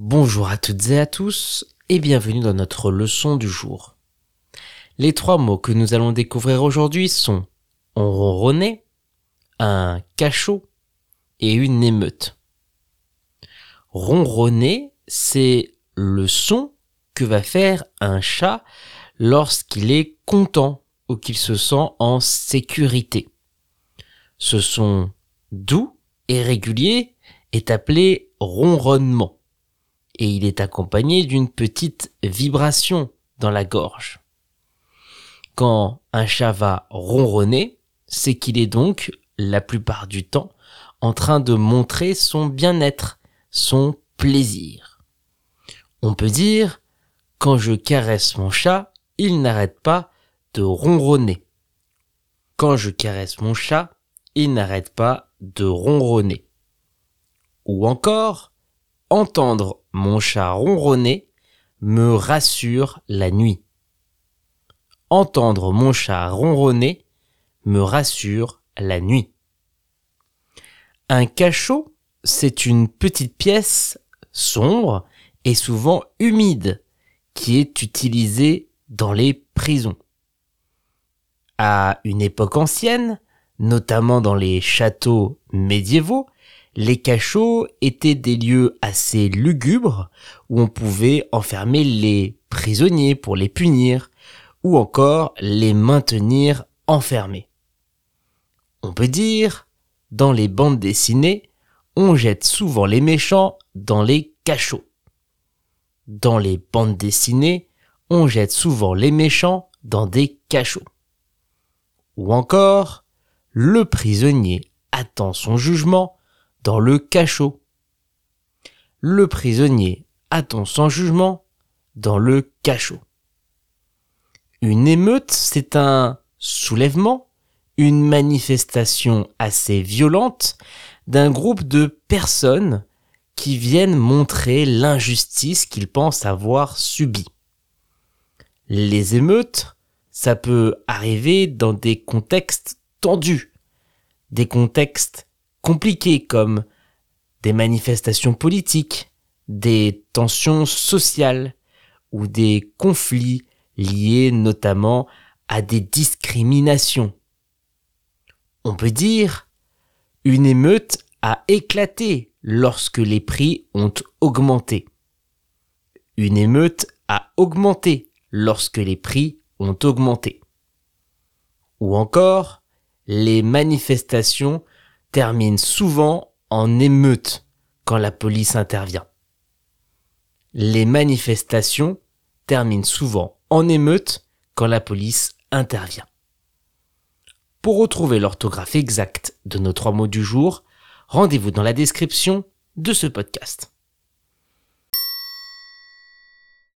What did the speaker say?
Bonjour à toutes et à tous et bienvenue dans notre leçon du jour. Les trois mots que nous allons découvrir aujourd'hui sont on un cachot et une émeute. Ronronner, c'est le son que va faire un chat lorsqu'il est content ou qu'il se sent en sécurité. Ce son doux et régulier est appelé ronronnement et il est accompagné d'une petite vibration dans la gorge. Quand un chat va ronronner, c'est qu'il est donc, la plupart du temps, en train de montrer son bien-être, son plaisir. On peut dire, quand je caresse mon chat, il n'arrête pas de ronronner. Quand je caresse mon chat, il n'arrête pas de ronronner. Ou encore, entendre mon chat ronronner me rassure la nuit. Entendre mon chat ronronner me rassure la nuit. Un cachot, c'est une petite pièce sombre et souvent humide qui est utilisée dans les prisons. À une époque ancienne, notamment dans les châteaux médiévaux, les cachots étaient des lieux assez lugubres où on pouvait enfermer les prisonniers pour les punir ou encore les maintenir enfermés. On peut dire, dans les bandes dessinées, on jette souvent les méchants dans les cachots. Dans les bandes dessinées, on jette souvent les méchants dans des cachots. Ou encore, le prisonnier attend son jugement dans le cachot. Le prisonnier attend son jugement dans le cachot. Une émeute, c'est un soulèvement, une manifestation assez violente d'un groupe de personnes qui viennent montrer l'injustice qu'ils pensent avoir subie. Les émeutes, ça peut arriver dans des contextes tendus, des contextes compliqués comme des manifestations politiques, des tensions sociales ou des conflits liés notamment à des discriminations. On peut dire une émeute a éclaté lorsque les prix ont augmenté. Une émeute a augmenté lorsque les prix ont augmenté. Ou encore, les manifestations terminent souvent en émeute quand la police intervient. Les manifestations terminent souvent en émeute quand la police intervient. Pour retrouver l'orthographe exacte de nos trois mots du jour, rendez-vous dans la description de ce podcast.